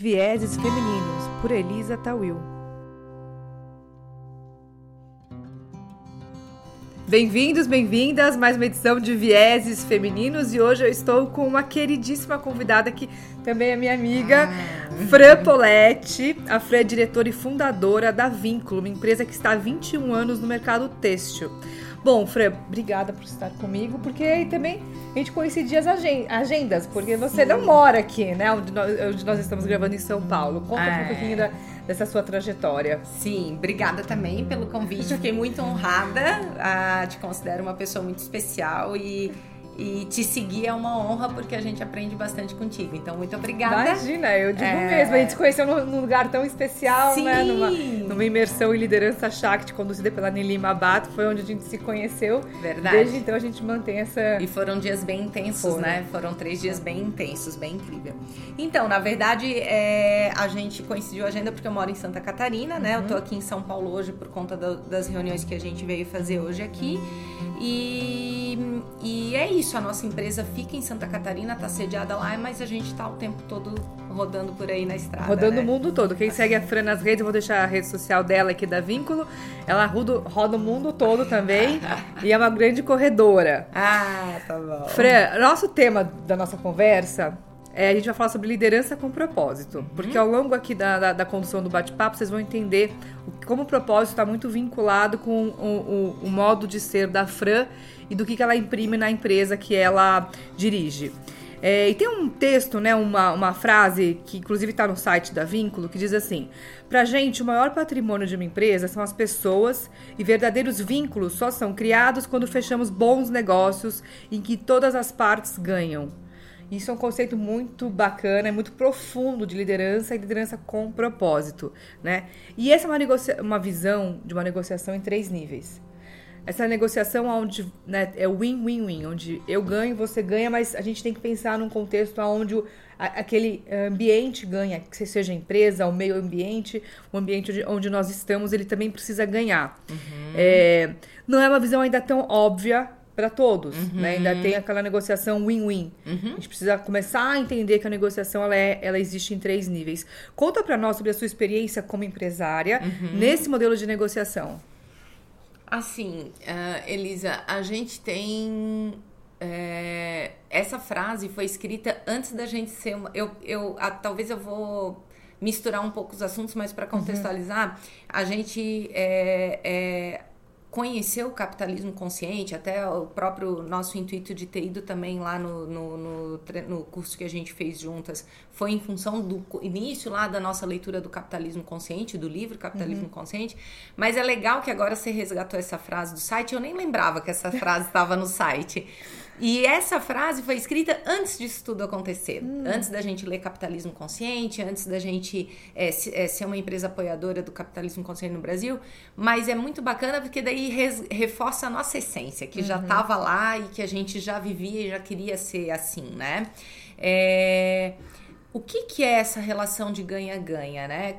Vieses Femininos, por Elisa Tawil. Bem-vindos, bem-vindas, mais uma edição de Vieses Femininos e hoje eu estou com uma queridíssima convidada que também é minha amiga, ah. Fran Poletti. A Fran é diretora e fundadora da Vínculo, uma empresa que está há 21 anos no mercado têxtil. Bom, Fran, obrigada por estar comigo, porque aí também a gente coincidia as agendas, porque você Sim. não mora aqui, né? Onde nós, onde nós, estamos gravando em São Paulo. Conta é. um pouquinho da, dessa sua trajetória. Sim, obrigada também pelo convite. Fiquei muito honrada. Ah, te considero uma pessoa muito especial e e te seguir é uma honra porque a gente aprende bastante contigo. Então, muito obrigada. Imagina, eu digo é... mesmo. A gente se conheceu num, lugar tão especial, Sim. né? Numa, numa imersão em liderança Shakti, conduzida pela Nelly Mabato. Foi onde a gente se conheceu. Verdade. Desde então a gente mantém essa. E foram dias bem intensos, foram. né? Foram três dias bem intensos, bem incrível. Então, na verdade, é... a gente coincidiu a agenda porque eu moro em Santa Catarina, né? Uhum. Eu tô aqui em São Paulo hoje por conta do, das reuniões que a gente veio fazer hoje aqui. E, e é isso, a nossa empresa fica em Santa Catarina, tá sediada lá, mas a gente tá o tempo todo rodando por aí na estrada. Rodando né? o mundo todo. Quem segue a Fran nas redes, eu vou deixar a rede social dela aqui da Vínculo. Ela roda, roda o mundo todo também e é uma grande corredora. Ah, tá bom. Fran, nosso tema da nossa conversa é, a gente vai falar sobre liderança com propósito. Porque ao longo aqui da, da, da condução do bate-papo, vocês vão entender como o propósito está muito vinculado com o, o, o, modo de ser da Fran e do que, que ela imprime na empresa que ela dirige. É, e tem um texto, né, uma, uma frase que inclusive está no site da Vínculo, que diz assim: Pra gente, o maior patrimônio de uma empresa são as pessoas e verdadeiros vínculos só são criados quando fechamos bons negócios em que todas as partes ganham. Isso é um conceito muito bacana, é muito profundo de liderança e liderança com propósito, né? E essa é uma, uma visão de uma negociação em três níveis. Essa negociação onde né, é win-win-win, onde eu ganho, você ganha, mas a gente tem que pensar num contexto onde o, a, aquele ambiente ganha, que seja a empresa, o meio ambiente, o ambiente onde, onde nós estamos, ele também precisa ganhar. Uhum. É, não é uma visão ainda tão óbvia para todos, uhum. né? Ainda tem aquela negociação win-win. Uhum. A gente precisa começar a entender que a negociação ela, é, ela existe em três níveis. Conta para nós sobre a sua experiência como empresária uhum. nesse modelo de negociação. Assim, uh, Elisa, a gente tem é, essa frase foi escrita antes da gente ser uma. Eu, eu, a, talvez eu vou misturar um pouco os assuntos, mas para uhum. contextualizar, a gente é, é, conhecer o capitalismo consciente, até o próprio nosso intuito de ter ido também lá no, no, no, no, curso que a gente fez juntas, foi em função do início lá da nossa leitura do capitalismo consciente, do livro Capitalismo uhum. Consciente. Mas é legal que agora você resgatou essa frase do site, eu nem lembrava que essa frase estava no site. E essa frase foi escrita antes disso tudo acontecer. Hum. Antes da gente ler Capitalismo Consciente, antes da gente é, é, ser uma empresa apoiadora do capitalismo consciente no Brasil. Mas é muito bacana porque daí res, reforça a nossa essência, que uhum. já estava lá e que a gente já vivia e já queria ser assim, né? É, o que, que é essa relação de ganha-ganha, né?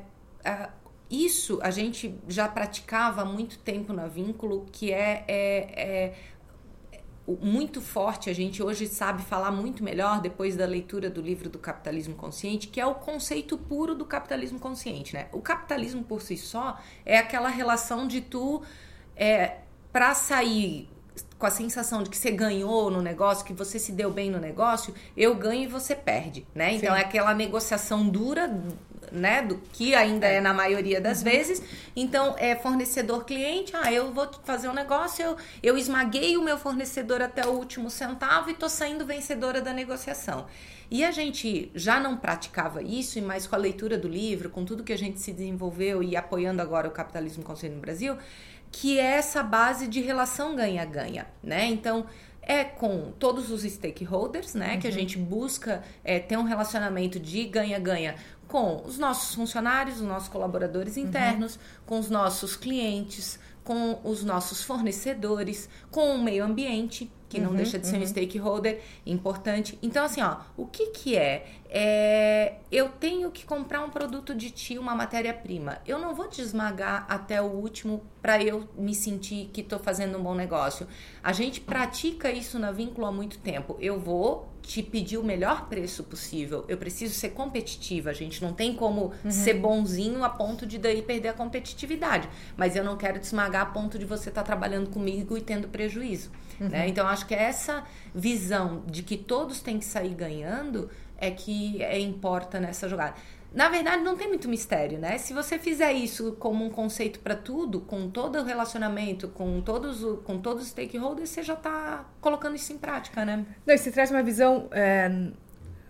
isso a gente já praticava há muito tempo na Vínculo, que é, é, é muito forte, a gente hoje sabe falar muito melhor depois da leitura do livro do Capitalismo Consciente, que é o conceito puro do capitalismo consciente, né? O capitalismo por si só é aquela relação de tu é, para sair com a sensação de que você ganhou no negócio, que você se deu bem no negócio, eu ganho e você perde, né? Então Sim. é aquela negociação dura né, do que ainda é na maioria das uhum. vezes. Então, é fornecedor-cliente, ah, eu vou fazer um negócio, eu, eu esmaguei o meu fornecedor até o último centavo e tô saindo vencedora da negociação. E a gente já não praticava isso, mas com a leitura do livro, com tudo que a gente se desenvolveu e apoiando agora o capitalismo consciente no Brasil, que é essa base de relação ganha-ganha, né? Então, é com todos os stakeholders, né? Uhum. Que a uhum. gente busca é, ter um relacionamento de ganha-ganha com os nossos funcionários, os nossos colaboradores uhum. internos, uhum. com os nossos clientes, com os nossos fornecedores, com o meio ambiente, que uhum, não deixa de ser uhum. um stakeholder importante. Então, assim, ó, o que que é? é? Eu tenho que comprar um produto de ti, uma matéria-prima. Eu não vou te esmagar até o último para eu me sentir que estou fazendo um bom negócio. A gente pratica isso na Vínculo há muito tempo. Eu vou te pedir o melhor preço possível. Eu preciso ser competitiva. A gente não tem como uhum. ser bonzinho a ponto de daí perder a competitividade. Mas eu não quero te esmagar a ponto de você estar tá trabalhando comigo e tendo prejuízo. Uhum. Né? Então, acho que essa visão de que todos têm que sair ganhando é que é, importa nessa jogada. Na verdade, não tem muito mistério, né? Se você fizer isso como um conceito para tudo, com todo o relacionamento, com todos, o, com todos os stakeholders, você já está colocando isso em prática, né? Não, você traz uma visão é,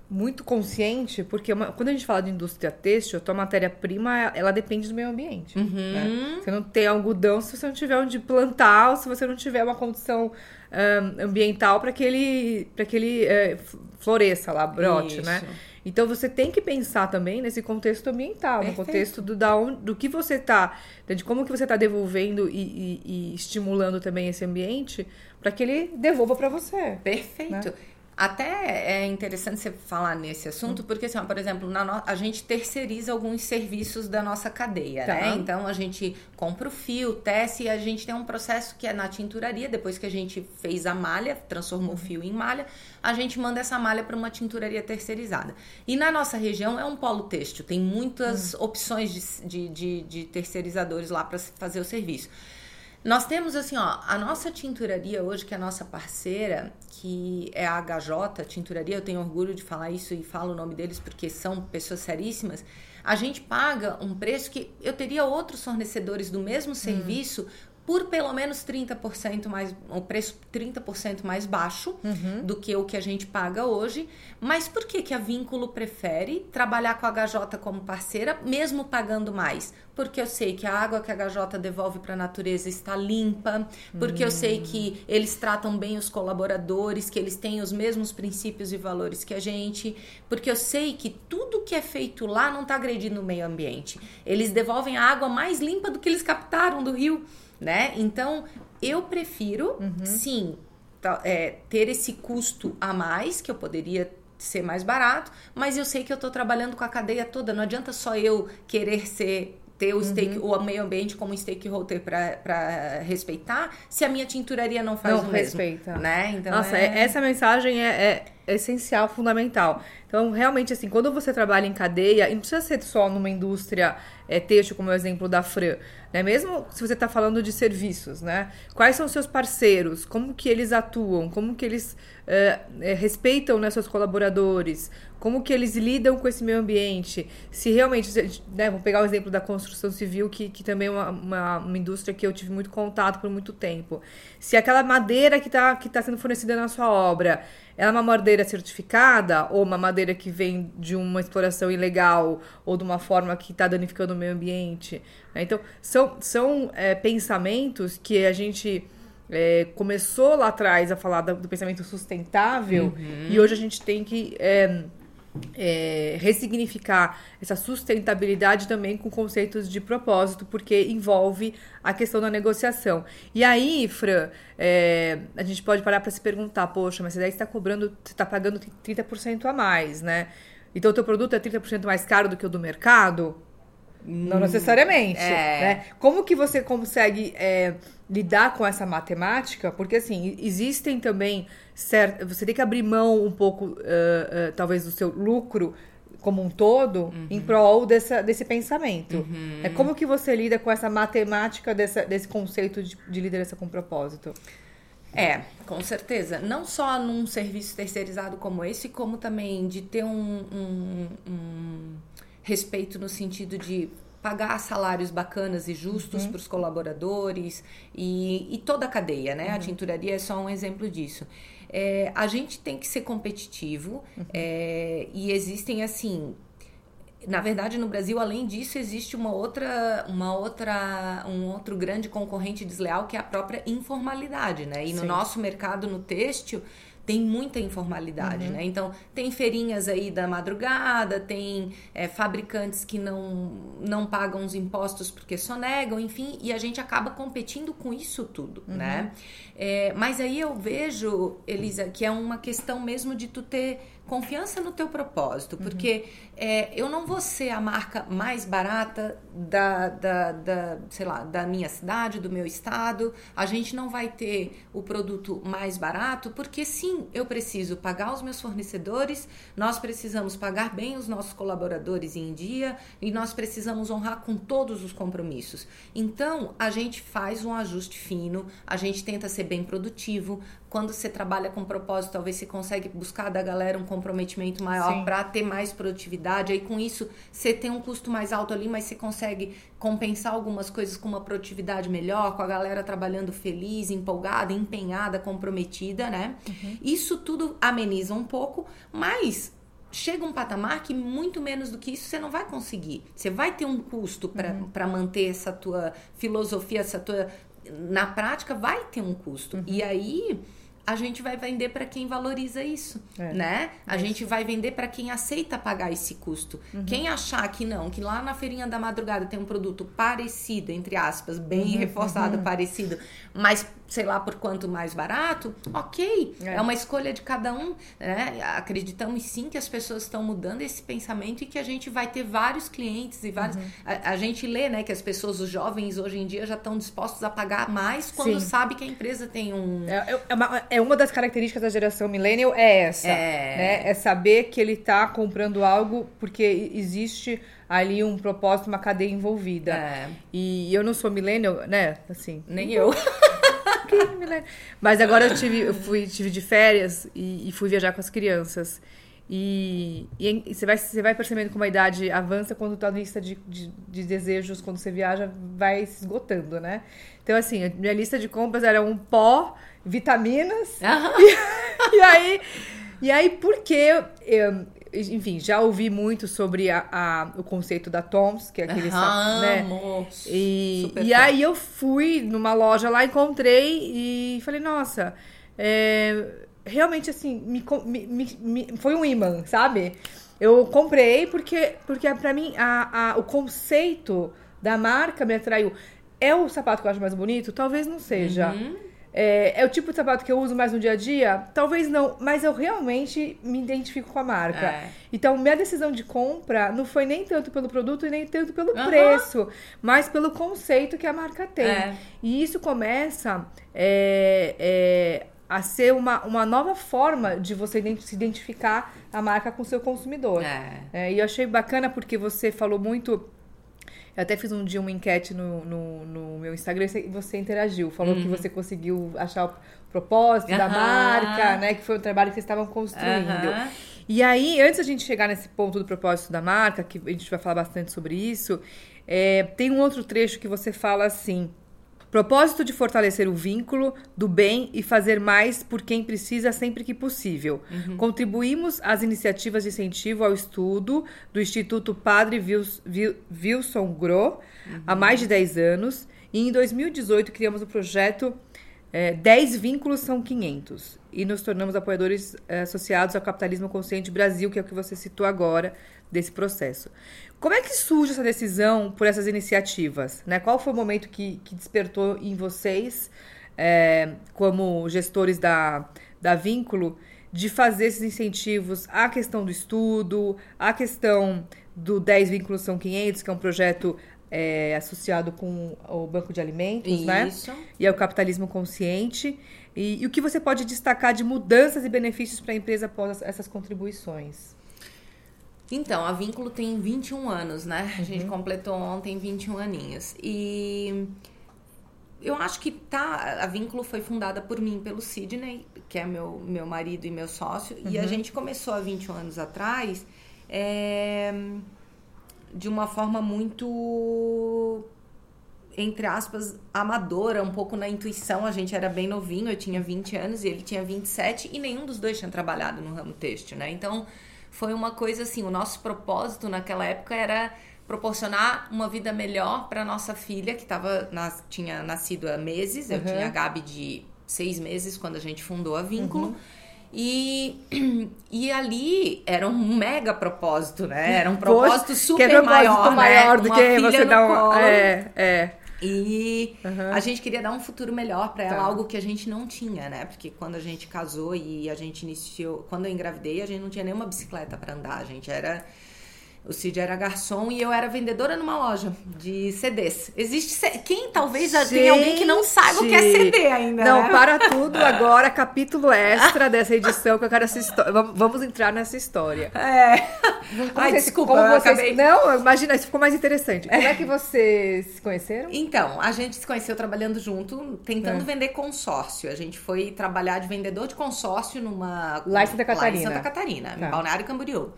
muito consciente, porque uma, quando a gente fala de indústria têxtil, a tua matéria-prima, ela depende do meio ambiente. Uhum. Né? Você não tem algodão se você não tiver onde plantar, ou se você não tiver uma condição um, ambiental para que ele, pra que ele é, floresça lá, brote, né? Isso. né? Então você tem que pensar também nesse contexto ambiental, Perfeito. no contexto do, da onde, do que você está, de como que você está devolvendo e, e, e, estimulando também esse ambiente para que ele devolva para você. Perfeito. Né? Até é interessante você falar nesse assunto, porque, assim, ó, por exemplo, no... a gente terceiriza alguns serviços da nossa cadeia, tá. né? Então, a gente compra o fio, tece, e a gente tem um processo que é na tinturaria, depois que a gente fez a malha, transformou o fio em malha, a gente manda essa malha para uma tinturaria terceirizada. E na nossa região é um polo têxtil, tem muitas hum. opções de, de, de, de terceirizadores lá para fazer o serviço. Nós temos assim, ó, a nossa tinturaria hoje, que é a nossa parceira, que é a HJ Tinturaria, eu tenho orgulho de falar isso e falo o nome deles porque são pessoas seríssimas. A gente paga um preço que eu teria outros fornecedores do mesmo hum. Por pelo menos 30% mais, o preço 30% mais baixo uhum. do que o que a gente paga hoje. Mas por que, que a Vínculo prefere trabalhar com a HJ como parceira, mesmo pagando mais? Porque eu sei que a água que a HJ devolve para a natureza está limpa, porque uhum. eu sei que eles tratam bem os colaboradores, que eles têm os mesmos princípios e valores que a gente, porque eu sei que tudo que é feito lá não está agredindo o meio ambiente. Eles devolvem a água mais limpa do que eles captaram do rio né? Então, eu prefiro, uhum. sim, é, ter esse custo a mais, que eu poderia ser mais barato, mas eu sei que eu estou trabalhando com a cadeia toda. Não adianta só eu querer ser ter o, stake, uhum. o meio ambiente como stakeholder para respeitar, se a minha tinturaria não faz não o respeita. mesmo. Né? Então, Nossa, é... essa mensagem é, é, essencial, fundamental. Então, realmente, assim, quando você trabalha em cadeia, e não precisa ser só numa indústria é, têxtil, como o exemplo da Fran, né? Mesmo se você está falando de serviços, né? Quais são seus parceiros? Como que eles atuam? Como que eles é, é, respeitam né, seus colaboradores? Como que eles lidam com esse meio ambiente? Se realmente, né, vou pegar o exemplo da construção civil, que, que também é uma, uma, uma indústria que eu tive muito contato por muito tempo. Se aquela madeira que está que tá sendo fornecida na sua obra, ela é uma madeira certificada ou uma madeira que vem de uma exploração ilegal ou de uma forma que está danificando o meio ambiente? Né? Então, são, são é, pensamentos que a gente é, começou lá atrás a falar do, do pensamento sustentável uhum. e hoje a gente tem que é, é, ressignificar essa sustentabilidade também com conceitos de propósito, porque envolve a questão da negociação. E aí, Fran, é, a gente pode parar para se perguntar, poxa, mas você está cobrando, você está pagando 30% a mais, né? Então o teu produto é 30% mais caro do que o do mercado? Não necessariamente. É. Né? Como que você consegue é, lidar com essa matemática? Porque, assim, existem também... Certo, você tem que abrir mão um pouco, uh, uh, talvez, do seu lucro como um todo uhum. em prol dessa, desse pensamento. Uhum. É como que você lida com essa matemática dessa, desse conceito de, de liderança com propósito? É, com certeza. Não só num serviço terceirizado como esse, como também de ter um, um, um respeito no sentido de pagar salários bacanas e justos uhum. para os colaboradores e, e, toda a cadeia, né? Uhum. A tinturaria é só um exemplo disso. É, a gente tem que ser competitivo uhum. é, e existem assim na verdade no Brasil além disso existe uma outra uma outra um outro grande concorrente desleal que é a própria informalidade né e Sim. no nosso mercado no têxtil tem muita informalidade, uhum. né? Então, tem feirinhas aí da madrugada, tem é, fabricantes que não, não pagam os impostos porque sonegam, enfim, e a gente acaba competindo com isso tudo, uhum. né? É, mas aí eu vejo, Elisa, que é uma questão mesmo de tu ter confiança no teu propósito, porque uhum. é, eu não vou ser a marca mais barata da, da, da, sei lá, da minha cidade, do meu estado. A gente não vai ter o produto mais barato, porque sim, eu preciso pagar os meus fornecedores, nós precisamos pagar bem os nossos colaboradores em dia e nós precisamos honrar com todos os compromissos. Então, a gente faz um ajuste fino, a gente tenta ser bem produtivo, quando você trabalha com propósito, talvez você consegue buscar da galera um comprometimento maior para ter mais produtividade. Aí com isso, você tem um custo mais alto ali, mas você consegue compensar algumas coisas com uma produtividade melhor, com a galera trabalhando feliz, empolgada, empenhada, comprometida, né? Uhum. Isso tudo ameniza um pouco, mas chega um patamar que muito menos do que isso você não vai conseguir. Você vai ter um custo para uhum. manter essa tua filosofia, essa tua na prática vai ter um custo. Uhum. E aí a gente vai vender para quem valoriza isso, é. né? A é gente vai vender para quem aceita pagar esse custo. Uhum. Quem achar que não, que lá na feirinha da madrugada tem um produto parecido, entre aspas, bem uhum. reforçado, uhum. parecido, mas sei lá por quanto mais barato, ok. É, é uma escolha de cada um. Né? Acreditamos sim que as pessoas estão mudando esse pensamento e que a gente vai ter vários clientes e vários. Uhum. A, a, gente lê, né, que as pessoas, os jovens hoje em dia já estão dispostos a pagar mais quando sim. sabe que a empresa tem um. É, é, é uma, é uma das características da geração millennial é essa. É, né? é saber que ele está comprando algo porque existe ali um propósito, uma cadeia envolvida. É. E eu não sou millennial, né? Assim. Nem eu. Mas agora eu tive, eu fui, tive de férias e, e fui viajar com as crianças. E, e, você, vai, você vai percebendo como a idade avança quando tua lista de, de, de, desejos, quando você viaja, vai se esgotando, né? Então, assim, a minha lista de compras era um pó, vitaminas. Uhum. E, e, aí, e aí, porque eu, enfim, já ouvi muito sobre a, a, o conceito da Toms, que é aquele ah, né? E, e aí eu fui numa loja lá, encontrei e falei, nossa, é, realmente assim, me, me, me, foi um imã, sabe? Eu comprei porque, porque para mim a, a, o conceito da marca me atraiu. É o sapato que eu acho mais bonito? Talvez não seja. Uhum. É, é, o tipo de sapato que eu uso mais no dia a dia? Talvez não, mas eu realmente me identifico com a marca. É. Então, minha decisão de compra não foi nem tanto pelo produto e nem tanto pelo uhum. preço, mas pelo conceito que a marca tem. É. E isso começa é, é, a ser uma, uma nova forma de você se identificar a marca com o seu consumidor. É. e eu achei bacana porque você falou muito eu até fiz um dia uma enquete no, no, no meu Instagram e você interagiu. Falou uhum. que você conseguiu achar o propósito uhum. da marca, né? Que foi um trabalho que vocês estavam construindo. Uhum. E aí, antes da gente chegar nesse ponto do propósito da marca, que a gente vai falar bastante sobre isso, é, tem um outro trecho que você fala assim. Propósito de fortalecer o vínculo do bem e fazer mais por quem precisa sempre que possível. Uhum. Contribuímos às iniciativas de incentivo ao estudo do Instituto Padre Wilson Gro uhum. há mais de 10 anos e em 2018 criamos o projeto é, 10 vínculos são 500 e nos tornamos apoiadores é, associados ao Capitalismo Consciente Brasil, que é o que você citou agora desse processo. Como é que surge essa decisão por essas iniciativas? Né? Qual foi o momento que, que despertou em vocês, é, como gestores da, da Vínculo, de fazer esses incentivos à questão do estudo, à questão do 10 Vínculos São 500, que é um projeto é, associado com o Banco de Alimentos, né? Isso. né? E é o capitalismo consciente. E, e, o que você pode destacar de mudanças e benefícios para a empresa após essas contribuições? Então, a Vínculo tem 21 anos, né? A gente uhum. completou ontem 21 aninhos. E eu acho que tá. A Vínculo foi fundada por mim, pelo Sidney, que é meu, meu marido e meu sócio. Uhum. E a uhum. gente começou há 21 anos atrás é, de uma forma muito. Entre aspas, amadora, um pouco na intuição. A gente era bem novinho, eu tinha 20 anos e ele tinha 27, e nenhum dos dois tinha trabalhado no ramo têxtil, né? Então, foi uma coisa assim, o nosso propósito naquela época era proporcionar uma vida melhor para nossa filha, que tava, nas, tinha nascido há meses, eu uhum. tinha a Gabi de seis meses quando a gente fundou a Vínculo. Uhum. E, e ali era um mega propósito, né? Era um propósito Poxa, super que é propósito maior, maior né? do uma que você dá um, é, é. E uhum. a gente queria dar um futuro melhor para ela, Tá. algo que a gente não tinha, né? Porque quando a gente casou e a gente iniciou, quando eu engravidei, a gente não tinha nenhuma bicicleta para andar, a gente era o Cid era garçom e eu era vendedora numa loja de CDs. Existe quem talvez já tenha alguém que não saiba o que é. CD ainda, Não, né? para tudo agora, capítulo extra dessa edição que eu quero essa história. Vamos, entrar nessa história. É. Como Ai, vocês- desculpa, como vocês- acabei. Não, imagina, isso ficou mais interessante. Como é que vocês se conheceram? Então, a gente se conheceu trabalhando junto, tentando É. vender consórcio. A gente foi trabalhar de vendedor de consórcio numa. Lá em Santa Catarina. Santa Catarina, Tá. Em Balneário Camboriú.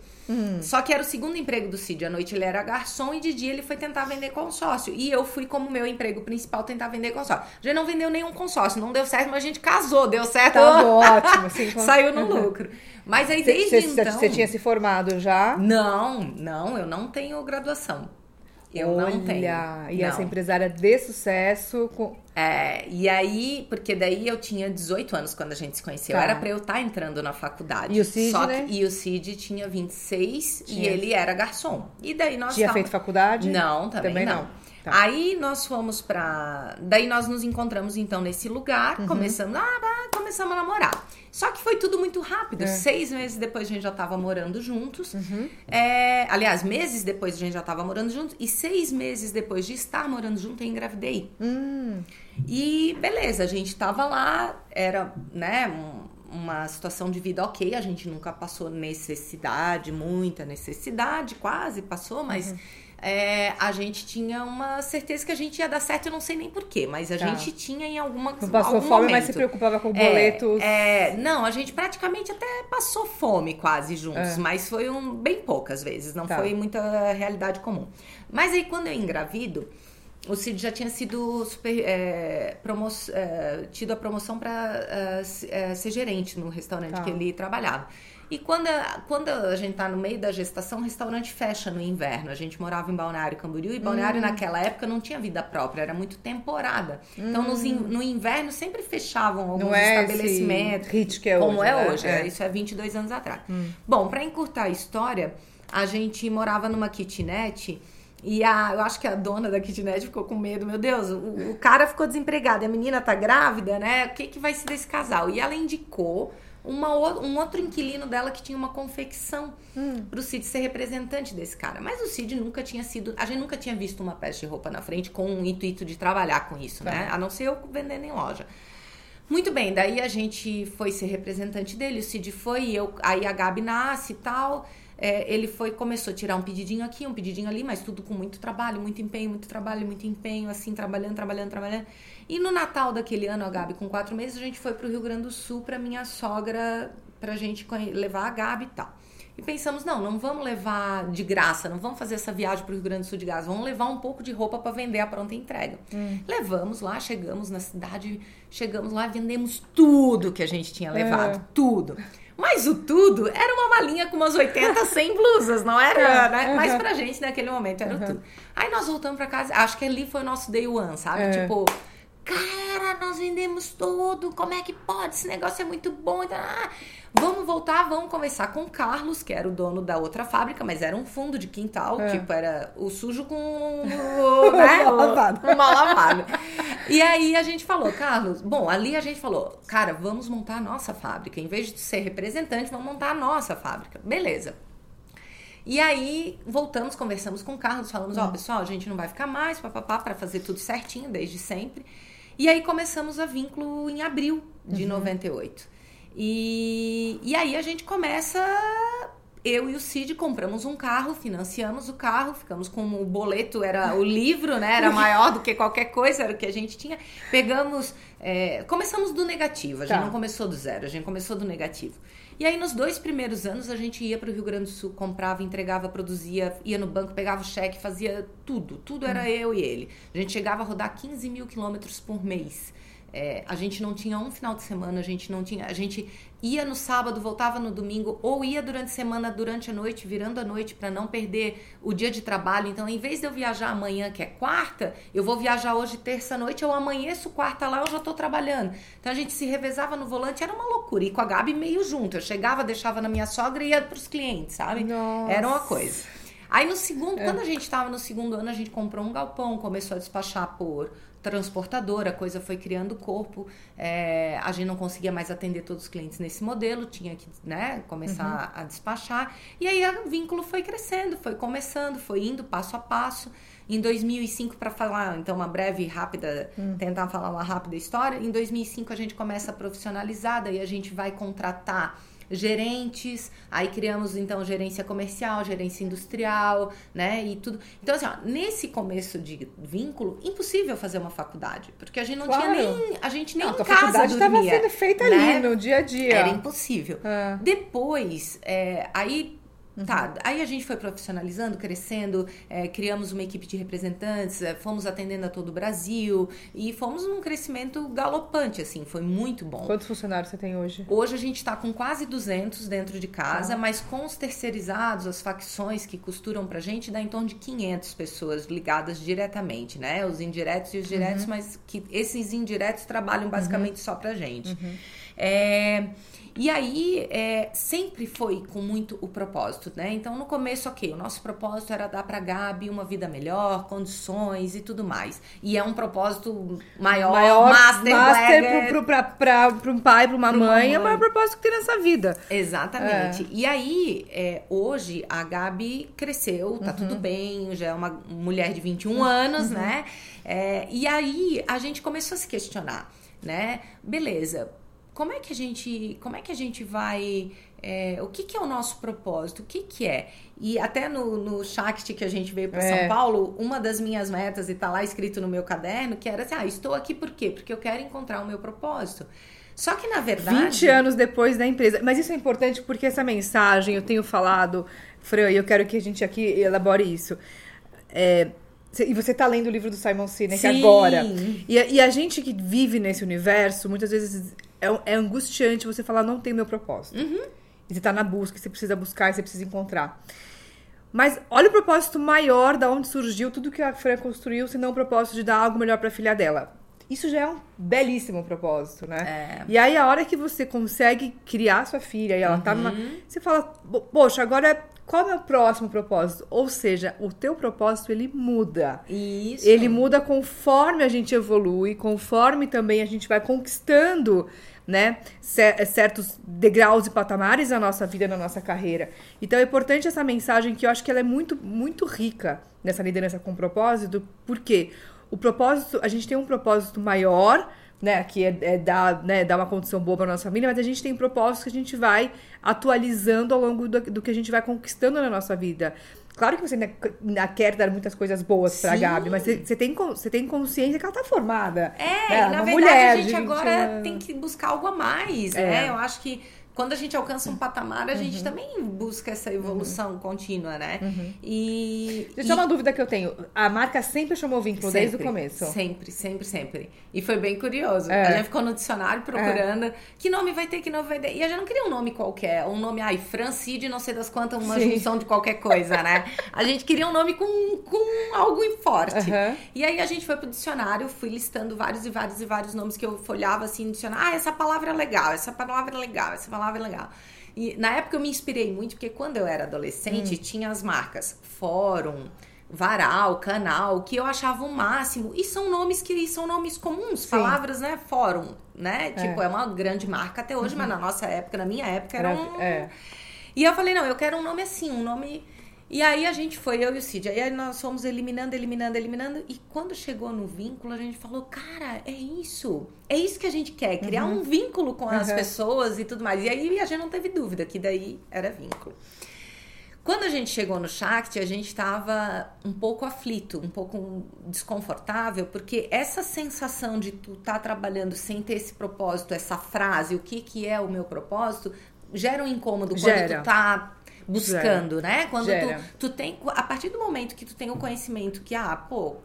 Só que era o segundo emprego do Cid. À noite ele era garçom e de dia ele foi tentar vender consórcio. E eu fui como meu emprego principal tentar vender consórcio. A gente não vendeu nenhum consórcio, não deu certo, mas a gente casou, deu certo. Tá ótimo. Com- Saiu no lucro. Mas aí Você, desde você- então. você tinha se formado já? Não, não, eu não tenho graduação. Eu Olha, não tenho. E não. essa empresária de sucesso. Com... É, e aí, porque daí eu tinha 18 anos quando a gente se conheceu. Tá. Era pra eu estar entrando na faculdade. E o Cid, Só né? que, e o Cid tinha 26 e Tinha. ele era garçom. E daí nós Tinha tava- feito faculdade? Não, também, Também não. não. Tá. Aí nós fomos pra. Daí nós nos encontramos então nesse lugar, Uhum. começamos, ah, começamos a namorar. Só que foi tudo muito rápido. É. Seis meses depois a gente já tava morando juntos. Uhum. É, aliás, meses depois a gente já tava morando juntos. E seis meses depois de estar morando junto, eu engravidei. Hum, E beleza, a gente tava lá, era, né, um- uma situação de vida ok, a gente nunca passou necessidade, muita necessidade, quase passou, mas Uhum. É, a gente tinha uma certeza que a gente ia dar certo, eu não sei nem porquê, mas a Tá. gente tinha em alguma não passou fome, momento. mas se preocupava com É, boletos. É, não, a gente praticamente até passou fome quase juntos, É. mas foi um, bem poucas vezes, não Tá. foi muita realidade comum. Mas aí quando eu engravido, o Cid já tinha sido super, é, promo- é, tido a promoção para ser gerente no restaurante Tá. que ele trabalhava. E quando a, quando a gente tá no meio da gestação, o restaurante fecha no inverno. A gente morava em Balneário Camboriú e Balneário Hum. naquela época não tinha vida própria, era muito temporada. Então nos in- no inverno sempre fechavam alguns Hum. Não é estabelecimentos. esse que é como hoje, é né? hoje, É. isso é 22 anos atrás. Bom, para encurtar a história, a gente morava numa kitnet e a, eu acho que a dona da kitnet ficou com medo. Meu Deus, o, o cara ficou desempregado, e a menina tá grávida, né? O que, que vai ser desse casal? E ela indicou uma, um outro inquilino dela que tinha uma confecção pro Cid ser representante desse cara. Mas o Cid nunca tinha sido. A gente nunca tinha visto uma peça de roupa na frente com o intuito de trabalhar com isso, né? A não ser eu vendendo em loja. Muito bem, daí a gente foi ser representante dele, o Cid foi, eu, aí a Gabi nasce e tal. É, ele foi, começou a tirar um pedidinho aqui, um pedidinho ali, mas tudo com muito trabalho, muito empenho, muito trabalho, muito empenho, assim, trabalhando, trabalhando, trabalhando. E no Natal daquele ano, a Gabi com quatro meses, a gente foi pro Rio Grande do Sul pra minha sogra, pra gente levar a Gabi e tal. E pensamos, não, não vamos levar de graça, não vamos fazer essa viagem pro Rio Grande do Sul de graça, vamos levar um pouco de roupa pra vender a pronta entrega. Levamos lá, chegamos na cidade, chegamos lá, vendemos tudo que a gente tinha levado, tudo. Mas o tudo era uma malinha com umas 80, 100 blusas, não era, né? Mas pra gente naquele momento era o tudo. Aí nós voltamos pra casa, acho que ali foi o nosso day one, sabe? É. Tipo, cara, nós vendemos tudo, como é que pode? Esse negócio é muito bom. Então, ah, vamos voltar, vamos conversar com o Carlos, que era o dono da outra fábrica, mas era um fundo de quintal, É. tipo, era o sujo com né, lavado. o mal lavado. E aí a gente falou, Carlos, bom, ali a gente falou, cara, vamos montar a nossa fábrica. Em vez de ser representante, vamos montar a nossa fábrica. Beleza. E aí voltamos, conversamos com o Carlos, falamos, ó, pessoal, a gente não vai ficar mais, papapá, para fazer tudo certinho desde sempre. E aí começamos a vínculo em abril de 98. E, e aí a gente começa. Eu e o Cid compramos um carro, financiamos o carro, ficamos com o boleto, era o livro, né? Era maior do que qualquer coisa, era o que a gente tinha. Pegamos. é, começamos do negativo, a gente Tá. não começou do zero, a gente começou do negativo. E aí, nos dois primeiros anos, a gente ia para o Rio Grande do Sul, comprava, entregava, produzia, ia no banco, pegava o cheque, fazia tudo. Tudo era eu e ele. A gente chegava a rodar 15 mil quilômetros por mês. É, a gente não tinha um final de semana, a gente não tinha. A gente ia no sábado, voltava no domingo, ou ia durante a semana, durante a noite, virando a noite, para não perder o dia de trabalho. Então, em vez de eu viajar amanhã, que é quarta, eu vou viajar hoje, terça-noite, eu amanheço quarta lá, eu já tô trabalhando. Então, a gente se revezava no volante, era uma loucura. E com a Gabi meio junto. Eu chegava, deixava na minha sogra e ia pros clientes, sabe? Nossa. Era uma coisa. Aí no segundo, é. quando a gente estava no segundo ano, a gente comprou um galpão, começou a despachar por transportadora, a coisa foi criando corpo. É, a gente não conseguia mais atender todos os clientes nesse modelo, tinha que né, começar uhum. a despachar. E aí o vínculo foi crescendo, foi começando, foi indo passo a passo. Em 2005, para falar, então, uma breve, rápida, hum. tentar falar uma rápida história, em 2005 a gente começa a profissionalizar, daí a gente vai contratar gerentes, aí criamos então gerência comercial, gerência industrial, né, e tudo. Então assim, ó, nesse começo de vínculo, impossível fazer uma faculdade, porque a gente não claro. tinha nem, a gente nem não, em a faculdade estava sendo feita né? ali no dia a dia. Era impossível. É. Depois, é, aí Uhum. Tá, aí a gente foi profissionalizando, crescendo, é, criamos uma equipe de representantes, é, fomos atendendo a todo o Brasil e fomos num crescimento galopante, assim, foi muito bom. Quantos funcionários você tem hoje? Hoje a gente está com quase 200 dentro de casa, ah. mas com os terceirizados, as facções que costuram pra gente, dá em torno de 500 pessoas ligadas diretamente, né? Os indiretos e os diretos, uhum. mas que esses indiretos trabalham basicamente uhum. só pra gente. Uhum. É... E aí, é, sempre foi com muito o propósito, né? Então, no começo, ok, o nosso propósito era dar pra Gabi uma vida melhor, condições e tudo mais. E é um propósito maior, maior master, master pra um pai, pra uma mãe, mãe, é o maior propósito que tem nessa vida. Exatamente. É. E aí, é, hoje, a Gabi cresceu, tá uhum. tudo bem, já é uma mulher de 21 uhum. anos, uhum. né? É, e aí, a gente começou a se questionar, né? Beleza, como é que a gente, como é que a gente vai, é, o que, que, é o nosso propósito, o que, que é? E até no, no Shakti que a gente veio para é. São Paulo, uma das minhas metas, e tá lá escrito no meu caderno, que era assim, ah, estou aqui por quê? Porque eu quero encontrar o meu propósito. Só que, na verdade... 20 anos depois da empresa. Mas isso é importante porque essa mensagem, eu tenho falado, Fran, e eu quero que a gente aqui elabore isso. É, e você está lendo o livro do Simon Sinek Sim. agora. E, e, a gente que vive nesse universo, muitas vezes é, é angustiante você falar, não tem meu propósito. Uhum. E você tá na busca, você precisa buscar, você precisa encontrar. Mas olha o propósito maior da onde surgiu tudo que a Fran construiu, se não o propósito de dar algo melhor para a filha dela. Isso já é um belíssimo propósito, né? É. E aí, a hora que você consegue criar sua filha e ela uhum. tá numa. Uhum. Você fala, poxa, agora qual é o próximo propósito? Ou seja, o teu propósito ele muda. Isso. Ele muda conforme a gente evolui, conforme também a gente vai conquistando né, certos degraus e patamares na nossa vida, na nossa carreira. Então é importante essa mensagem que eu acho que ela é muito, muito rica nessa liderança com propósito, porque o propósito, a gente tem um propósito maior, né, que é, é dar, né, dar uma condição boa para nossa família, mas a gente tem propósitos que a gente vai atualizando ao longo do, do que a gente vai conquistando na nossa vida. Claro que você ainda quer dar muitas coisas boas para pra Gabi, mas você, você, tem, você tem consciência que ela tá formada. É, né? na verdade mulher, a gente, agora é... tem que buscar algo a mais, é. né? Eu acho que quando a gente alcança um patamar, a gente uhum. também busca essa evolução uhum. contínua, né? Uhum. E. Deixa eu e... uma dúvida que eu tenho. A marca sempre chamou vínculo sempre, desde o começo? Sempre, sempre, sempre. E foi bem curioso. É. A gente ficou no dicionário procurando é. que nome vai ter, que nome vai ter. E a gente não queria um nome qualquer, um nome, ai, Francide, não sei das quantas, uma Sim. junção de qualquer coisa, né? a gente queria um nome com, com algo forte. E aí a gente foi pro dicionário, fui listando vários e vários e vários nomes que eu folhava assim no dicionário. Ah, essa palavra é legal, essa palavra é legal, essa palavra palavra legal. E na época eu me inspirei muito, porque quando eu era adolescente, hum. tinha as marcas Fórum, Varal, Canal, que eu achava o máximo. E são nomes que são nomes comuns, Sim. palavras, né? Fórum, né? É. Tipo, é uma grande marca até hoje, uhum. mas na nossa época, na minha época, era, um. É. E eu falei, não, eu quero um nome assim, um nome e aí a gente foi, eu e o Cid. Aí nós fomos eliminando, eliminando, eliminando. E quando chegou no vínculo, a gente falou, cara, é isso. É isso que a gente quer, criar uhum. um vínculo com as uhum. pessoas e tudo mais. E aí a gente não teve dúvida que daí era vínculo. Quando a gente chegou no Shakti, a gente estava um pouco aflito, um pouco desconfortável, porque essa sensação de tu estar tá trabalhando sem ter esse propósito, essa frase, o que, que é o meu propósito, gera um incômodo gera. quando tu tá buscando, Gera. né? Quando tu, tu tem. A partir do momento que tu tem o conhecimento que, ah, pô,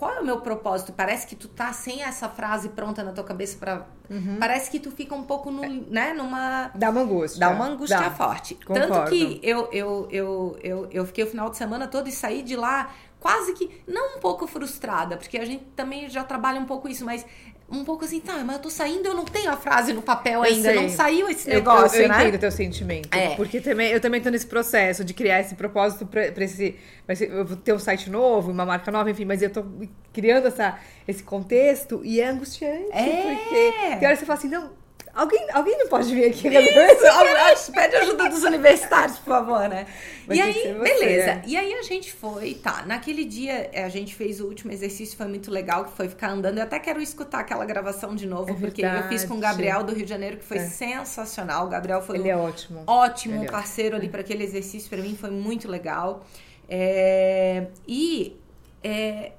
qual é o meu propósito? Parece que tu tá sem essa frase pronta na tua cabeça para uhum. parece que tu fica um pouco no, né, numa. Dá uma angústia. Dá uma angústia Dá. forte. Concordo. Tanto que eu, eu, eu, eu, eu fiquei o final de semana todo e saí de lá quase que, não um pouco frustrada, porque a gente também já trabalha um pouco isso, mas um pouco assim, tá, mas eu tô saindo, eu não tenho a frase no papel ainda, não saiu esse negócio, eu, eu, eu né? entendo o teu sentimento. É. Porque também, eu também tô nesse processo de criar esse propósito pra, pra esse... Mas eu vou ter um site novo, uma marca nova, enfim, mas eu tô criando essa, esse contexto e é angustiante. É. Porque tem hora você fala assim, não, Alguém, alguém não pode vir aqui? Isso, pede ajuda dos universitários, por favor, né? Mas e aí, beleza. É. E aí a gente foi, tá. Naquele dia a gente fez o último exercício, foi muito legal, que foi ficar andando. Eu até quero escutar aquela gravação de novo, é porque eu fiz com o Gabriel do Rio de Janeiro, que foi é. sensacional. O Gabriel foi Ele um é ótimo. ótimo Ele é parceiro ali para aquele exercício, para mim foi muito legal. É, e é,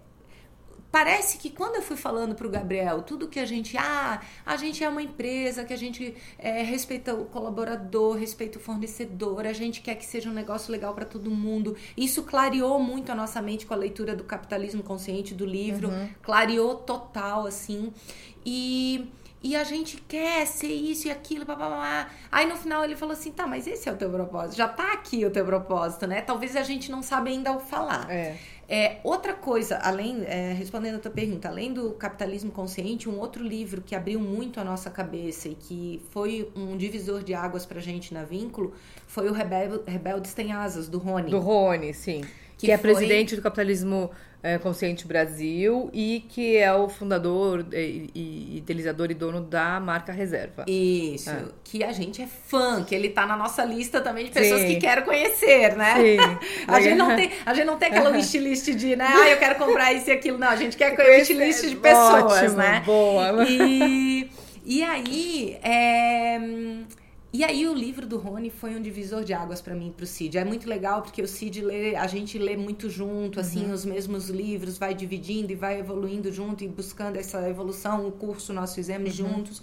Parece que quando eu fui falando para o Gabriel tudo que a gente. Ah, a gente é uma empresa que a gente é, respeita o colaborador, respeita o fornecedor, a gente quer que seja um negócio legal para todo mundo. Isso clareou muito a nossa mente com a leitura do Capitalismo Consciente do livro, uhum. clareou total, assim. E. E a gente quer ser isso e aquilo, blá, blá, blá. Aí no final ele falou assim: tá, mas esse é o teu propósito, já tá aqui o teu propósito, né? Talvez a gente não sabe ainda o falar. É. É, outra coisa, além, é, respondendo a tua pergunta, além do capitalismo consciente, um outro livro que abriu muito a nossa cabeça e que foi um divisor de águas pra gente na vínculo foi o Rebel, Rebeldes Tem Asas, do Rony. Do Rony, sim. Que, que é foi... presidente do capitalismo é, Consciente Brasil e que é o fundador e, e, idealizador e dono da marca Reserva. Isso, é. que a gente é fã, que ele tá na nossa lista também de pessoas Sim. que quero conhecer, né? Sim. a, gente não tem, a gente não tem aquela wishlist de, né, ah, eu quero comprar isso e aquilo. Não, a gente quer wishlist de pessoas, Ótimo, né? Boa. E, e aí, é e aí o livro do Rony foi um divisor de águas para mim, para o Cid. É muito legal porque o Cid lê, a gente lê muito junto, assim, uhum. os mesmos livros, vai dividindo e vai evoluindo junto e buscando essa evolução. O curso nós fizemos uhum. juntos.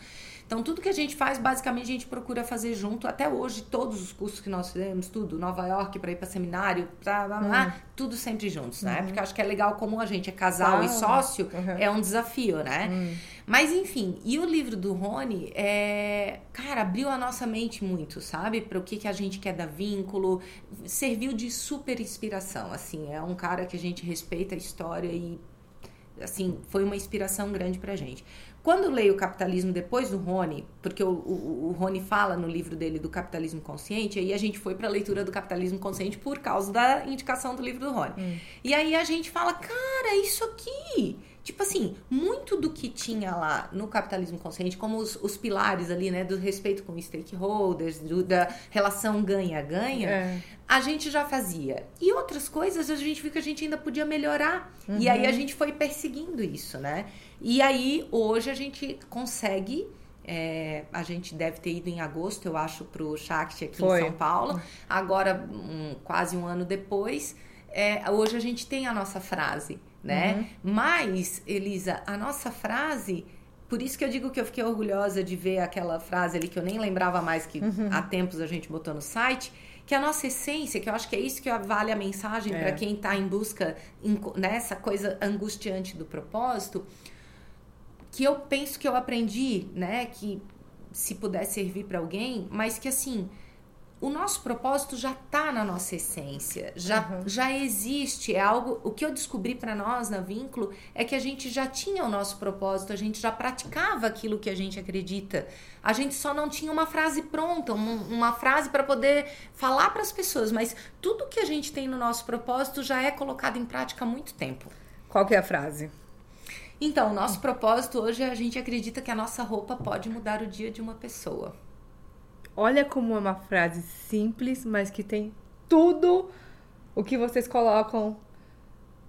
Então, tudo que a gente faz, basicamente, a gente procura fazer junto. Até hoje, todos os cursos que nós fizemos, tudo, Nova York para ir para seminário, pra, uhum. tudo sempre juntos, né? Uhum. Porque eu acho que é legal como a gente é casal ah, e sócio, é um desafio, né? Mas enfim, e o livro do Rony, é, cara, abriu a nossa mente muito, sabe? Para o que, que a gente quer dar vínculo, serviu de super inspiração, assim. É um cara que a gente respeita a história e, assim, foi uma inspiração grande pra gente. Quando eu leio o Capitalismo depois do Rony, porque o, o, o Rony fala no livro dele do Capitalismo Consciente, aí a gente foi para a leitura do Capitalismo Consciente por causa da indicação do livro do Rony. Hum. E aí a gente fala, cara, isso aqui Tipo assim, muito do que tinha lá no capitalismo consciente, como os, os pilares ali, né, do respeito com stakeholders, do, da relação ganha-ganha, é. a gente já fazia. E outras coisas a gente viu que a gente ainda podia melhorar. Uhum. E aí a uhum. gente foi perseguindo isso, né? E aí hoje a gente consegue. É, a gente deve ter ido em agosto, eu acho, para o Shakti aqui foi. em São Paulo. Agora, um, quase um ano depois, é, hoje a gente tem a nossa frase né? Uhum. Mas, Elisa, a nossa frase, por isso que eu digo que eu fiquei orgulhosa de ver aquela frase ali que eu nem lembrava mais que uhum. há tempos a gente botou no site, que a nossa essência, que eu acho que é isso que vale a mensagem é. para quem está em busca nessa coisa angustiante do propósito, que eu penso que eu aprendi, né, que se puder servir para alguém, mas que assim, o nosso propósito já está na nossa essência, já, uhum. já existe. É algo. O que eu descobri para nós na vínculo é que a gente já tinha o nosso propósito, a gente já praticava aquilo que a gente acredita. A gente só não tinha uma frase pronta, uma, uma frase para poder falar para as pessoas, mas tudo que a gente tem no nosso propósito já é colocado em prática há muito tempo. Qual que é a frase? Então, o nosso propósito hoje é a gente acredita que a nossa roupa pode mudar o dia de uma pessoa. Olha como é uma frase simples, mas que tem tudo o que vocês colocam,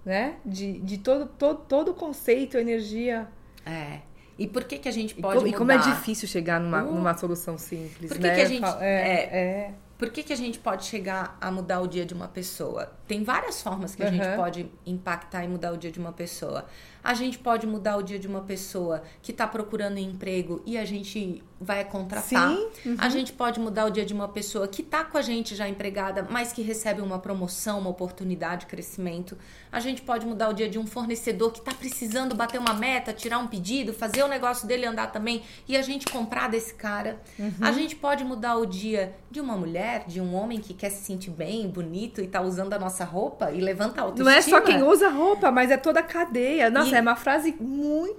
né? De, de todo, todo, todo o conceito, energia. É. E por que, que a gente pode e como, mudar? E como é difícil chegar numa, uh, numa solução simples, por que né? Que a gente, é, é, Por que, que a gente pode chegar a mudar o dia de uma pessoa? Tem várias formas que a Uhum. gente pode impactar e mudar o dia de uma pessoa. A gente pode mudar o dia de uma pessoa que está procurando emprego e a gente vai contratar. Sim, uhum. A gente pode mudar o dia de uma pessoa que está com a gente já empregada, mas que recebe uma promoção, uma oportunidade de crescimento. A gente pode mudar o dia de um fornecedor que está precisando bater uma meta, tirar um pedido, fazer o negócio dele andar também e a gente comprar desse cara. Uhum. A gente pode mudar o dia de uma mulher, de um homem que quer se sentir bem, bonito e tá usando a nossa roupa e levanta a autoestima. Não é só quem usa roupa, mas é toda a cadeia. Nossa, E- é uma frase muito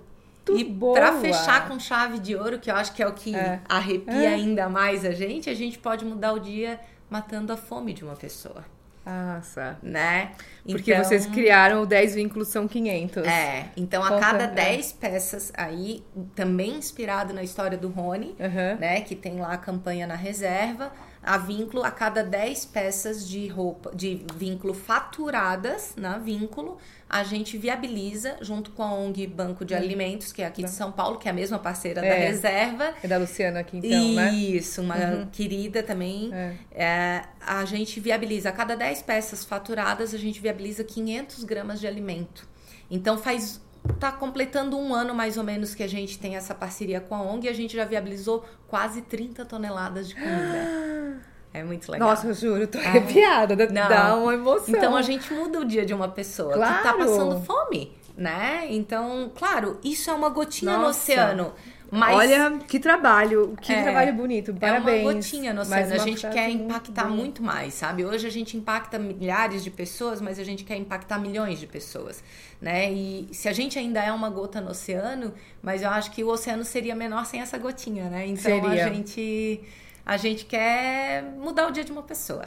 E boa. pra fechar com chave de ouro, que eu acho que é o que É. arrepia É. ainda mais a gente, a gente pode mudar o dia matando a fome de uma pessoa, Nossa. né? Porque Então, vocês criaram o 10 vínculos são 500. É, então a Conta, cada é. 10 peças aí, também inspirado na história do Rony, Aham. né, que tem lá a campanha na reserva, a vínculo a cada 10 peças de roupa, de vínculo faturadas na vínculo, a gente viabiliza junto com a ONG Banco de Alimentos, que é aqui de São Paulo, que é a mesma parceira da É. reserva. É da Luciana aqui, então, né? Isso, uma querida também. É. É, a gente viabiliza, a cada 10 peças faturadas, a gente viabiliza 500 gramas de alimento. Então faz. Tá completando um ano mais ou menos que a gente tem essa parceria com a ONG e a gente já viabilizou quase 30 toneladas de comida. É muito legal. Nossa, eu juro, eu tô arrepiada. Dá, Não. dá uma emoção. Então a gente muda o dia de uma pessoa que tá Claro. passando fome, né? Então, claro, isso é uma gotinha no Nossa. oceano. Mas Olha, que trabalho, que É. trabalho bonito. Parabéns. É uma gotinha no oceano. A gente quer muito impactar boa. muito mais, sabe? Hoje a gente impacta milhares de pessoas, mas a gente quer impactar milhões de pessoas, né? E se a gente ainda é uma gota no oceano, mas eu acho que o oceano seria menor sem essa gotinha, né? Então Seria. a gente a gente quer mudar o dia de uma pessoa.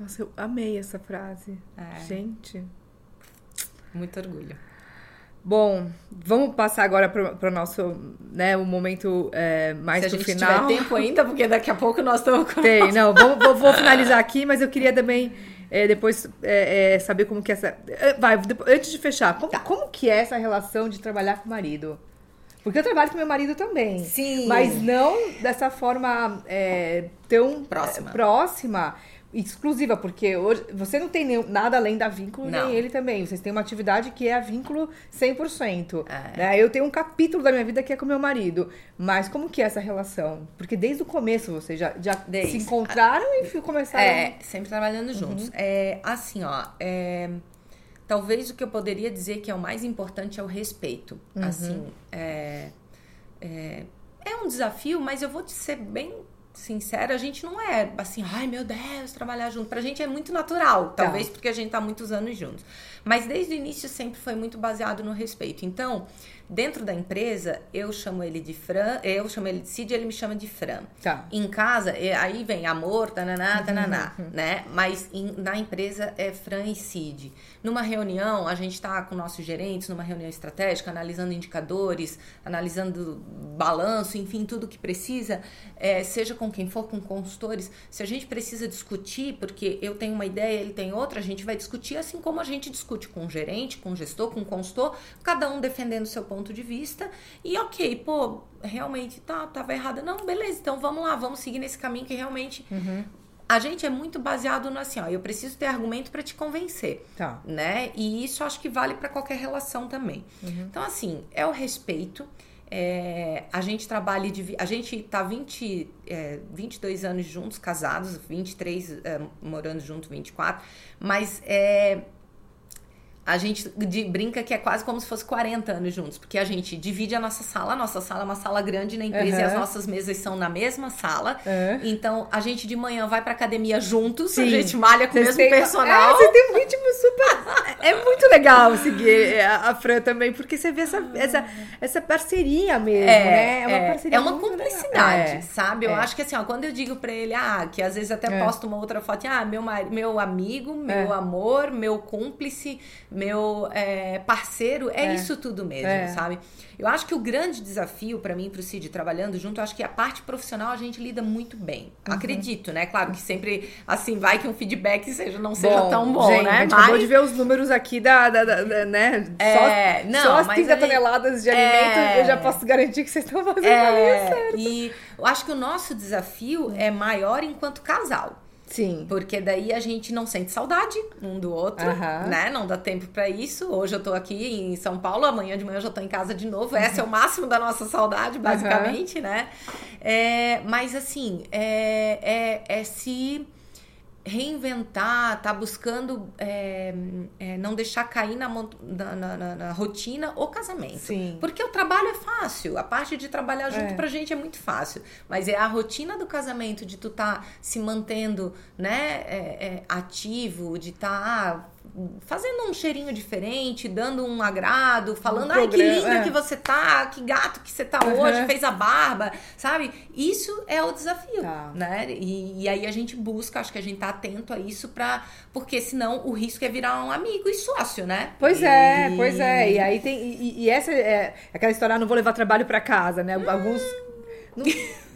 Nossa, eu amei essa frase. É. Gente. Muito orgulho. Bom, vamos passar agora para o nosso, né, o momento é, mais se a pro gente final. tiver tempo ainda, porque daqui a pouco nós estamos com Tem, não, vou, vou, vou finalizar aqui, mas eu queria também é, depois é, é, saber como que essa. é, Vai, depois- antes de fechar, como, Tá. como que é essa relação de trabalhar com o marido? Porque eu trabalho com meu marido também. Sim. Mas não dessa forma é, tão Próxima. é, próxima, exclusiva, porque hoje você não tem nenhum- nada além da vínculo, Não. nem ele também. Vocês têm uma atividade que é a vínculo 100%. É. Né? Eu tenho um capítulo da minha vida que é com meu marido. Mas como que é essa relação? Porque desde o começo vocês já, já Desde- se encontraram e começaram... É, sempre trabalhando juntos. Uhum. É, assim, ó, é, talvez o que eu poderia dizer que é o mais importante é o respeito. Uhum. Assim, é, é, é um desafio, mas eu vou te ser bem sincera, a gente não é assim, ai meu Deus, trabalhar junto. Pra gente é muito natural, Tá. talvez porque a gente tá muitos anos juntos. Mas desde o início sempre foi muito baseado no respeito. Então, dentro da empresa, eu chamo ele de Fran, eu chamo ele de Cid, ele me chama de Fran. Tá. Em casa, é- aí vem amor, Uhum, tananá, tananá, né? Mas em- na empresa é Fran e Cid. Numa reunião, a gente tá com nossos gerentes, numa reunião estratégica, analisando indicadores, analisando balanço, enfim, tudo que precisa, é, seja com quem for, com consultores. Se a gente precisa discutir, porque eu tenho uma ideia, ele tem outra, a gente vai discutir assim como a gente discute com o gerente, com o gestor, com o consultor, cada um defendendo o seu ponto de vista. E ok, pô, realmente tá, tava errada. Não, beleza, então vamos lá, vamos seguir nesse caminho que realmente. A gente é muito baseado no assim, ó, eu preciso ter argumento para te convencer Tá. né? E isso acho que vale para qualquer relação também. Então, assim, é o respeito. é, a gente trabalha, e divi- a gente tá 20, é, 22 anos juntos, casados, 23 é, morando junto, 24, mas é, a gente brinca que é quase como se fosse 40 anos juntos, porque a gente divide a nossa sala, a nossa sala é uma sala grande na empresa e as nossas mesas são na mesma sala. É. Então, a gente de manhã vai pra academia juntos, a Sim. gente malha com o mesmo têm- personal. É, você tem um ritmo super. É muito legal seguir a a Fran também, porque você vê essa, essa, essa parceria mesmo, né? É, é, parceria é uma cumplicidade, legal. É, sabe? Eu é. acho que assim, ó, quando eu digo pra ele, ah, que às vezes até É. posto uma outra foto, ah, meu, mari- meu amigo, meu É. amor, meu cúmplice, meu é, parceiro, é, É. isso tudo mesmo, É. sabe? Eu acho que o grande desafio pra mim, e pro Cid, trabalhando junto, eu acho que a parte profissional a gente lida muito bem. Uhum. Acredito, né? Claro que sempre, assim, vai que um feedback seja, não seja Bom, tão bom, gente, né? A gente Mas- acabou de ver os números aqui da, da, da- da- né? É, só, não, só as mas 30 a gente- toneladas de alimento, É. eu já posso garantir que vocês estão fazendo a É, certo. e eu acho que o nosso desafio é maior enquanto casal. Sim. Porque daí a gente não sente saudade um do outro, Aham. né? Não dá tempo pra isso. Hoje eu tô aqui em São Paulo, amanhã de manhã eu já tô em casa de novo. Esse é o máximo da nossa saudade, basicamente, né? É, mas assim, é, é, é se reinventar, tá buscando é, é, não deixar cair na, na- na- na rotina o casamento. Sim. Porque o trabalho é fácil, a parte de trabalhar junto É. pra gente é muito fácil. Mas é a rotina do casamento, de tu tá se mantendo, né, é, é, ativo, de tá ah, fazendo um cheirinho diferente, dando um agrado, falando, ai, que linda é. que você tá, que gato que você tá Uhum. hoje, fez a barba, sabe? Isso é o desafio, Tá. né? E, e aí a gente busca, acho que a gente tá atento a isso pra... Porque senão o risco é virar um amigo e sócio, né? Pois é, E- pois é. E aí tem. E, e essa é aquela história, ah, não vou levar trabalho pra casa, né? Alguns. não-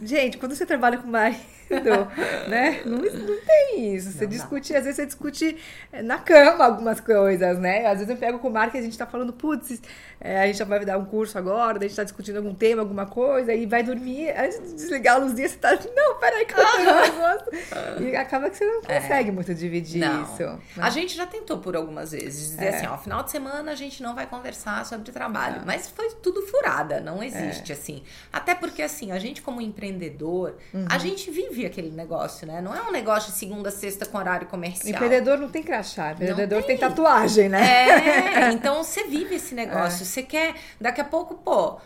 gente, quando você trabalha com marido, né? Não, não tem isso. Você Não discute, às vezes você discute na cama algumas coisas, né? Às vezes eu pego com o Marco e a gente tá falando, putz, é, a gente já vai dar um curso agora, a gente tá discutindo algum tema, alguma coisa, e vai dormir, antes de desligar a luzinha, você tá. Não, peraí, que eu negócio. E acaba que você não consegue muito dividir Não. isso. né? A gente já tentou por algumas vezes dizer É. assim, ó, final de semana a gente não vai conversar sobre É. trabalho, mas foi tudo furada, não existe assim. Até porque assim, a gente como empreendedor, Uhum. a gente vive aquele negócio, né? Não é um negócio de segunda a sexta com horário comercial. Empreendedor não tem crachá, empreendedor tem. tem. tatuagem, né? É, então você vive esse negócio. Você quer, daqui a pouco, pô,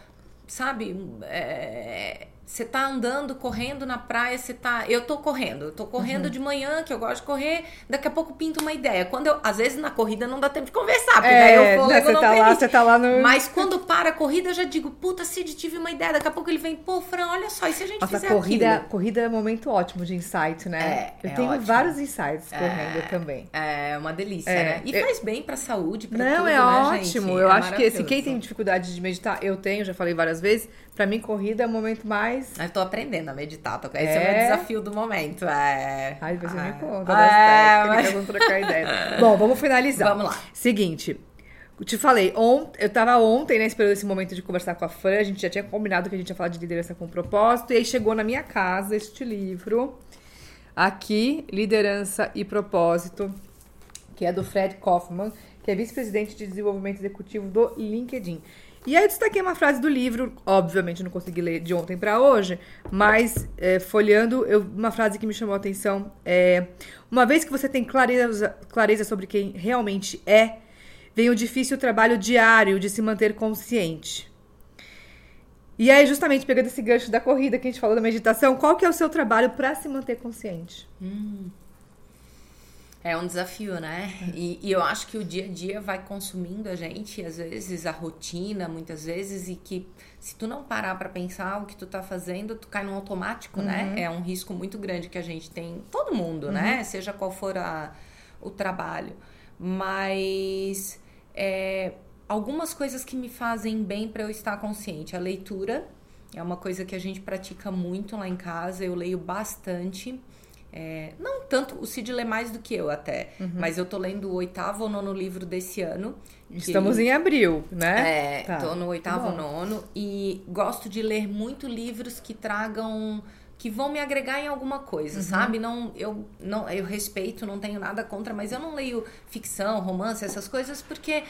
sabe? é, você tá andando, correndo na praia, você tá. Eu tô correndo, eu tô correndo de manhã, que eu gosto de correr, daqui a pouco pinta uma ideia. Quando eu, às vezes na corrida não dá tempo de conversar, porque daí É, eu né, você tá lá, você tá lá no. Mas quando para a corrida, eu já digo, puta, Cid, tive uma ideia. Daqui a pouco ele vem, pô, Fran, olha só, e se a gente Nossa, fizer corrida, aquilo? corrida é um momento ótimo de insight, né? É, eu é tenho ótimo. vários insights correndo também. É uma delícia, É, né? E eu- faz bem pra saúde, pra Não, tudo, é né, ótimo. gente? eu É acho que assim, quem tem dificuldade de meditar, eu tenho, já falei várias vezes. Pra mim, corrida é o momento mais. Eu tô aprendendo a meditar. Tô... Esse é, É? o meu desafio do momento. É... Ai, você Ah. me conta É, mas- técnicas, vamos trocar ideia. Bom, vamos finalizar. Vamos lá. Seguinte, eu te falei, on... eu tava ontem, né, esperando esse momento de conversar com a Fran, a gente já tinha combinado que a gente ia falar de liderança com propósito, e aí chegou na minha casa este livro, aqui, Liderança e Propósito, que é do Fred Kaufman, que é vice-presidente de desenvolvimento executivo do LinkedIn. E aí eu destaquei uma frase do livro, obviamente não consegui ler de ontem para hoje, mas é, folheando, eu- uma frase que me chamou a atenção é: uma vez que você tem clareza, clareza sobre quem realmente é, vem o difícil trabalho diário de se manter consciente. E aí, justamente pegando esse gancho da corrida que a gente falou da meditação, qual que é o seu trabalho para se manter consciente? É um desafio, né? E, e eu acho que o dia a dia vai consumindo a gente, às vezes a rotina, muitas vezes, e que se tu não parar pra pensar o que tu tá fazendo, tu cai no automático, né? É um risco muito grande que a gente tem, todo mundo, né? Seja qual for a, o trabalho. Mas é, algumas coisas que me fazem bem pra eu estar consciente. A leitura é uma coisa que a gente pratica muito lá em casa, eu leio bastante. É, não tanto, o Cid lê mais do que eu até, mas eu tô lendo o oitavo ou nono livro desse ano. que- Estamos em abril, né? É, Tá. tô no oitavo, Bom. nono e gosto de ler muito livros que tragam que vão me agregar em alguma coisa, Uhum. sabe? Não, eu não, eu respeito, não tenho nada contra, mas eu não leio ficção, romance, essas coisas porque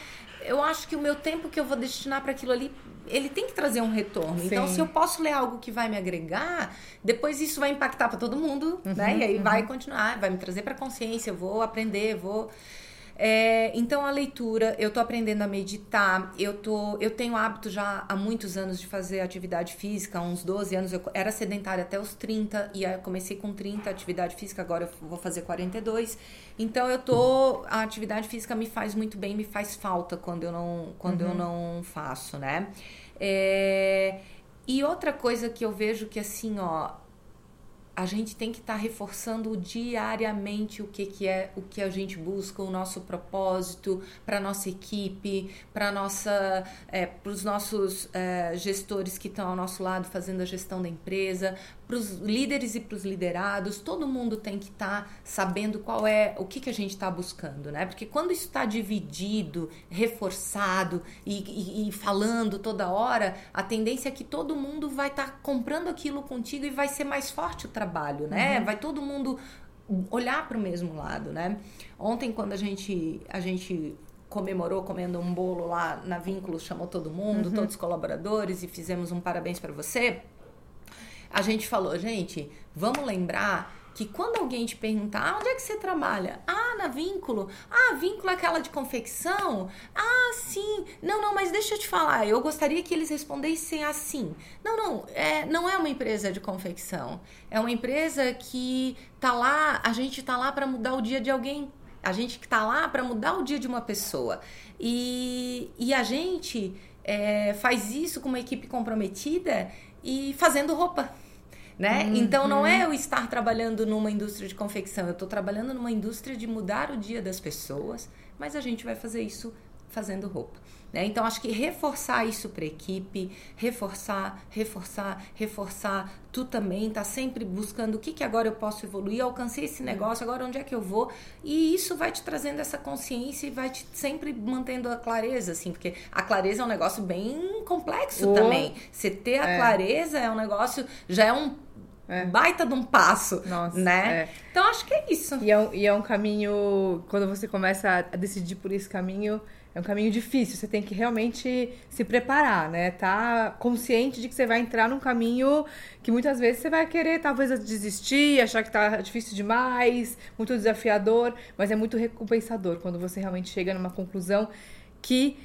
eu acho que o meu tempo que eu vou destinar para aquilo ali, ele tem que trazer um retorno. Então, Sim. se eu posso ler algo que vai me agregar, depois isso vai impactar para todo mundo, Uhum, né? E aí vai continuar, vai me trazer para consciência, eu vou aprender, vou é, então a leitura, eu tô aprendendo a meditar, eu tô, eu tenho hábito já há muitos anos de fazer atividade física, há uns 12 anos, eu era sedentária até os 30 e aí eu comecei com 30 atividade física, agora eu vou fazer 42. Então eu tô, a atividade física me faz muito bem, me faz falta quando eu não, quando eu não faço, né? É, e outra coisa que eu vejo que assim, ó, a gente tem que estar reforçando diariamente o que, que é o que a gente busca, o nosso propósito para nossa equipe, para nossa, para os nossos é, gestores que estão ao nosso lado fazendo a gestão da empresa, para os líderes e para os liderados, todo mundo tem que estar sabendo qual é o que, que a gente está buscando, né? Porque quando isso está dividido, reforçado e, e, e falando toda hora, a tendência é que todo mundo vai estar comprando aquilo contigo e vai ser mais forte o trabalho, né? Vai todo mundo olhar para o mesmo lado, né? Ontem, quando a gente, a gente comemorou comendo um bolo lá na Vínculo, chamou todo mundo, uhum. todos os colaboradores e fizemos um parabéns para você. A gente falou, gente, vamos lembrar que quando alguém te perguntar ah, onde é que você trabalha? Ah, na Vínculo. Ah, Vínculo é aquela de confecção? Ah, sim. Não, não, mas deixa eu te falar, eu gostaria que eles respondessem assim. Não, não, é, não é uma empresa de confecção. É uma empresa que tá lá, a gente tá lá para mudar o dia de alguém. A gente que tá lá para mudar o dia de uma pessoa. E, e a gente é, faz isso com uma equipe comprometida e fazendo roupa né? Uhum. Então não é eu estar trabalhando numa indústria de confecção, eu estou trabalhando numa indústria de mudar o dia das pessoas, mas a gente vai fazer isso fazendo roupa. Né? Então, acho que reforçar isso para a equipe, reforçar, reforçar, reforçar. Tu também tá sempre buscando o que, que agora eu posso evoluir, alcancei esse negócio, agora onde é que eu vou? E isso vai te trazendo essa consciência e vai te sempre mantendo a clareza, assim, porque a clareza é um negócio bem complexo oh. também. Você ter a é. clareza é um negócio, já é um é. Baita de um passo, Nossa, né? É. Então acho que é isso. E é, um, e é um caminho, quando você começa a decidir por esse caminho, é um caminho difícil. Você tem que realmente se preparar, né? Tá consciente de que você vai entrar num caminho que muitas vezes você vai querer talvez desistir, achar que tá difícil demais, muito desafiador, mas é muito recompensador quando você realmente chega numa conclusão que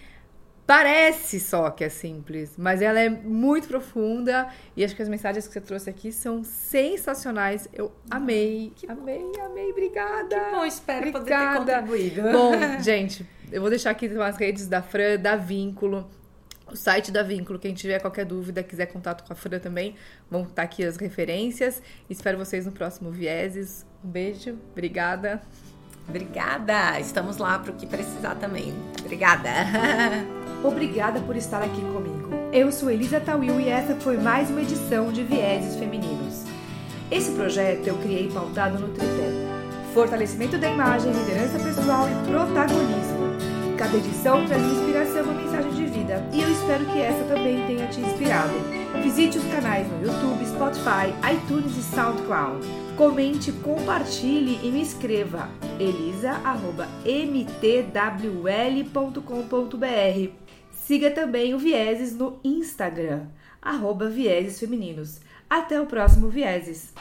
Parece só que é simples, mas ela é muito profunda e acho que as mensagens que você trouxe aqui são sensacionais. Eu amei, que amei, amei. Obrigada. Que bom, espero Obrigada. poder ter contribuído. Bom, gente, eu vou deixar aqui as redes da Fran, da Vínculo, o site da Vínculo. Quem tiver qualquer dúvida, quiser contato com a Fran também, vão estar aqui as referências. Espero vocês no próximo Vieses. Um beijo, obrigada. Obrigada! Estamos lá para o que precisar também. Obrigada! Obrigada por estar aqui comigo. Eu sou Elisa Tawil e essa foi mais uma edição de Vieses Femininos. Esse projeto eu criei pautado no tripé: fortalecimento da imagem, liderança pessoal e protagonismo. Cada edição traz inspiração e mensagem de vida e eu espero que essa também tenha te inspirado. Visite os canais no YouTube, Spotify, iTunes e SoundCloud. Comente, compartilhe e me escreva elisa.mtwl.com.br Siga também o Vieses no Instagram, arroba Vieses Femininos. Até o próximo Vieses!